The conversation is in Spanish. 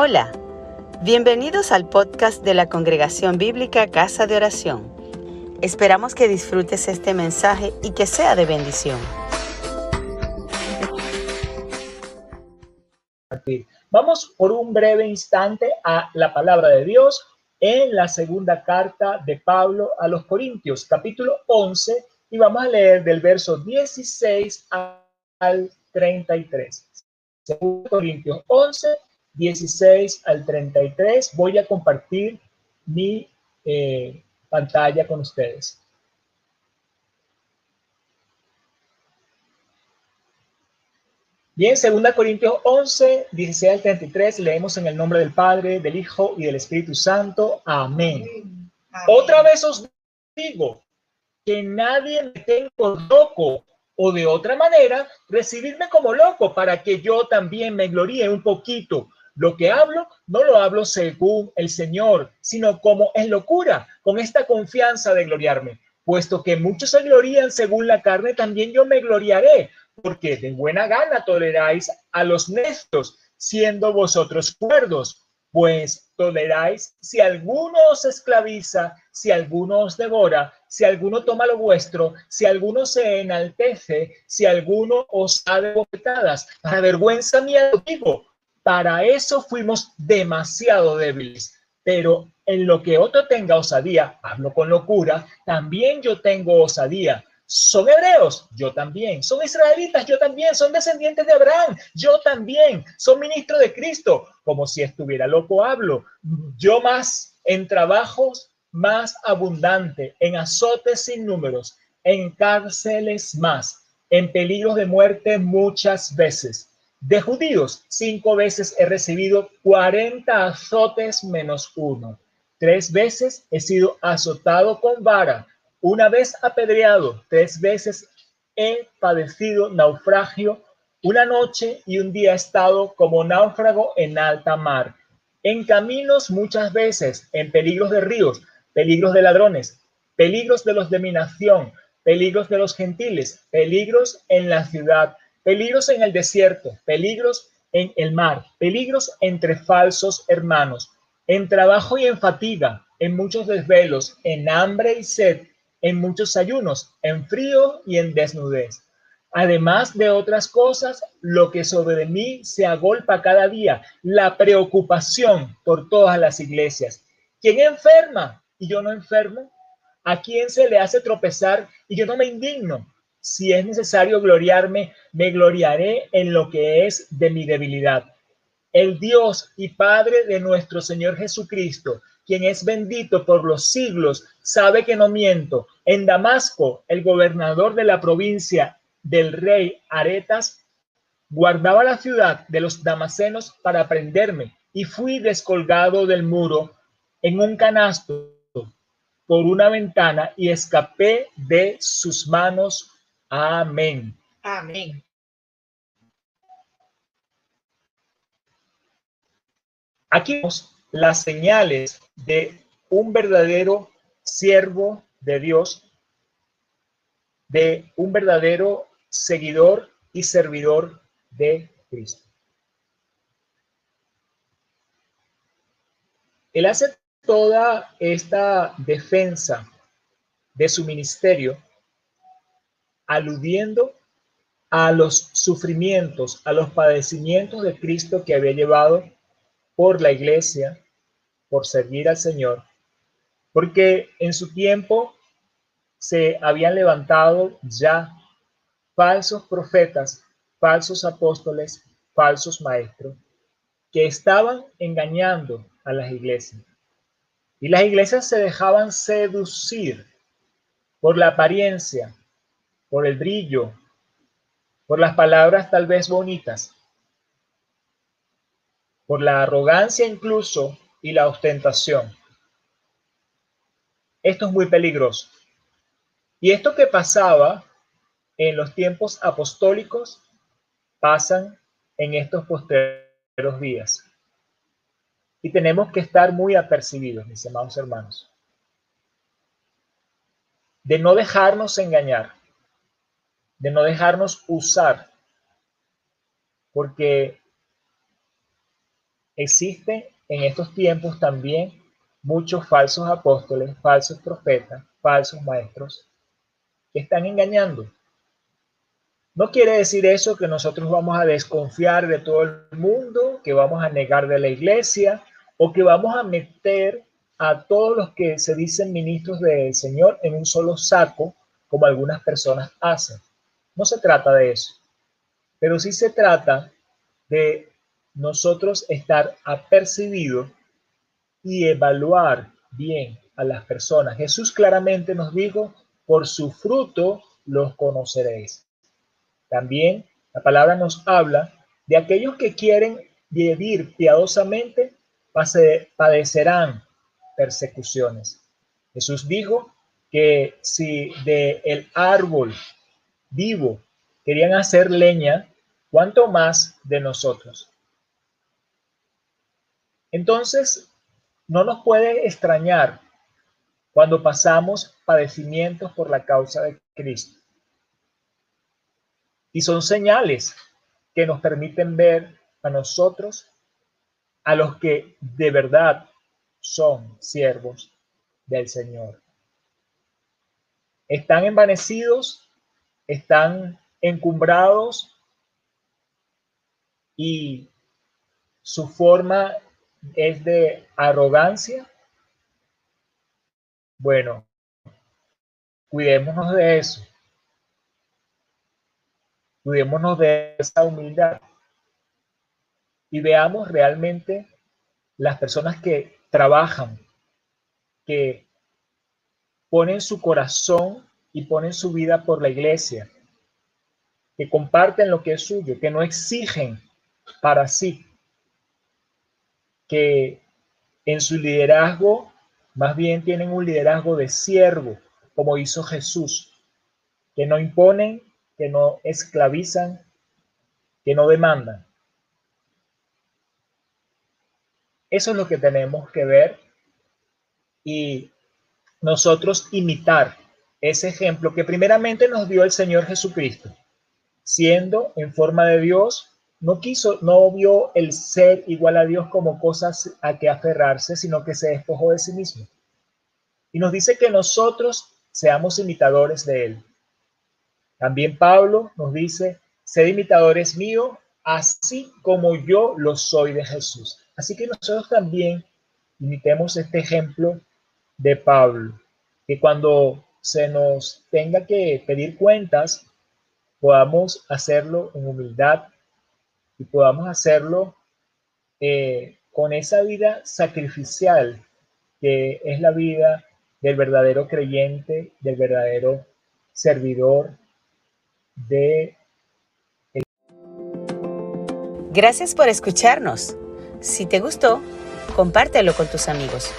Hola, bienvenidos al podcast de la Congregación Bíblica Casa de Oración. Esperamos que disfrutes este mensaje y que sea de bendición. Vamos por un breve instante a la palabra de Dios en la segunda carta de Pablo a los Corintios, capítulo 11, y vamos a leer del verso 16 al 33. Segundo Corintios 11, 16 al 33. Voy a compartir mi eh, pantalla con ustedes. Bien, 2 Corintios 11, 16 al 33, leemos en el nombre del Padre, del Hijo y del Espíritu Santo. Amén. Otra vez os digo que nadie me tenga loco o de otra manera, recibirme como loco para que yo también me gloríe un poquito lo que hablo, no lo hablo según el Señor, sino como en locura, con esta confianza de gloriarme. Puesto que muchos se glorían según la carne, también yo me gloriaré, porque de buena gana toleráis a los necios, siendo vosotros cuerdos, pues toleráis si alguno os esclaviza, si alguno os devora, si alguno toma lo vuestro, si alguno se enaltece, si alguno os ha de bofetadas. Para vergüenza mía digo, para eso fuimos demasiado débiles. Pero en lo que otro tenga osadía, hablo con locura, también yo tengo osadía. Son hebreos, yo también. Son israelitas, yo también. Son descendientes de Abraham, yo también. Son ministros de Cristo, como si estuviera loco hablo. Yo más en trabajos más abundante, en azotes sin números, en cárceles más, en peligros de muerte muchas veces de judíos, cinco veces he recibido 40 azotes menos uno. Tres veces he sido azotado con vara, una vez apedreado, tres veces he padecido naufragio, una noche y un día he estado como náufrago en alta mar, en caminos muchas veces, en peligros de ríos, peligros de ladrones, peligros de los de mi nación, peligros de los gentiles, peligros en la ciudad, peligros en el desierto, peligros en el mar, peligros entre falsos hermanos, en trabajo y en fatiga, en muchos desvelos, en hambre y sed, en muchos ayunos, en frío y en desnudez. Además de otras cosas, lo que sobre mí se agolpa cada día, la preocupación por todas las iglesias. ¿Quién enferma y yo no enfermo? ¿A quién se le hace tropezar y yo no me indigno? Si es necesario gloriarme, me gloriaré en lo que es de mi debilidad. El Dios y Padre de nuestro Señor Jesucristo, quien es bendito por los siglos, sabe que no miento. En Damasco, el gobernador de la provincia del rey Aretas guardaba la ciudad de los damasenos para prenderme y fui descolgado del muro en un canasto por una ventana y escapé de sus manos Amén. Amén. Aquí vemos las señales de un verdadero siervo de Dios, de un verdadero seguidor y servidor de Cristo. Él hace toda esta defensa de su ministerio aludiendo a los sufrimientos, a los padecimientos de Cristo que había llevado por la iglesia, por servir al Señor, porque en su tiempo se habían levantado ya falsos profetas, falsos apóstoles, falsos maestros, que estaban engañando a las iglesias. Y las iglesias se dejaban seducir por la apariencia, por el brillo, por las palabras tal vez bonitas, por la arrogancia incluso y la ostentación. Esto es muy peligroso. Y esto que pasaba en los tiempos apostólicos pasan en estos posteriores días. Y tenemos que estar muy apercibidos, mis amados hermanos, de no dejarnos engañar de no dejarnos usar, porque existen en estos tiempos también muchos falsos apóstoles, falsos profetas, falsos maestros que están engañando. No quiere decir eso que nosotros vamos a desconfiar de todo el mundo, que vamos a negar de la iglesia o que vamos a meter a todos los que se dicen ministros del Señor en un solo saco, como algunas personas hacen. No se trata de eso, pero sí se trata de nosotros estar apercibidos y evaluar bien a las personas. Jesús claramente nos dijo, por su fruto los conoceréis. También la palabra nos habla de aquellos que quieren vivir piadosamente, padecerán persecuciones. Jesús dijo que si de el árbol vivo querían hacer leña, ¿cuánto más de nosotros? Entonces, no nos puede extrañar cuando pasamos padecimientos por la causa de Cristo. Y son señales que nos permiten ver a nosotros, a los que de verdad son siervos del Señor. Están envanecidos, están encumbrados y su forma es de arrogancia. Bueno, cuidémonos de eso. Cuidémonos de esa humildad y veamos realmente las personas que trabajan, que ponen su corazón y ponen su vida por la iglesia, que comparten lo que es suyo, que no exigen para sí, que en su liderazgo más bien tienen un liderazgo de siervo, como hizo Jesús, que no imponen, que no esclavizan, que no demandan. Eso es lo que tenemos que ver y nosotros imitar ese ejemplo que primeramente nos dio el Señor Jesucristo. Siendo en forma de Dios, no quiso, no vio el ser igual a Dios como cosas a que aferrarse, sino que se despojó de sí mismo. Y nos dice que nosotros seamos imitadores de Él. También Pablo nos dice, sed imitadores míos, así como yo lo soy de Jesús. Así que nosotros también imitemos este ejemplo de Pablo, que cuando se nos tenga que pedir cuentas, podamos hacerlo en humildad y podamos hacerlo eh, con esa vida sacrificial que es la vida del verdadero creyente, del verdadero servidor de... Gracias por escucharnos. Si te gustó, compártelo con tus amigos.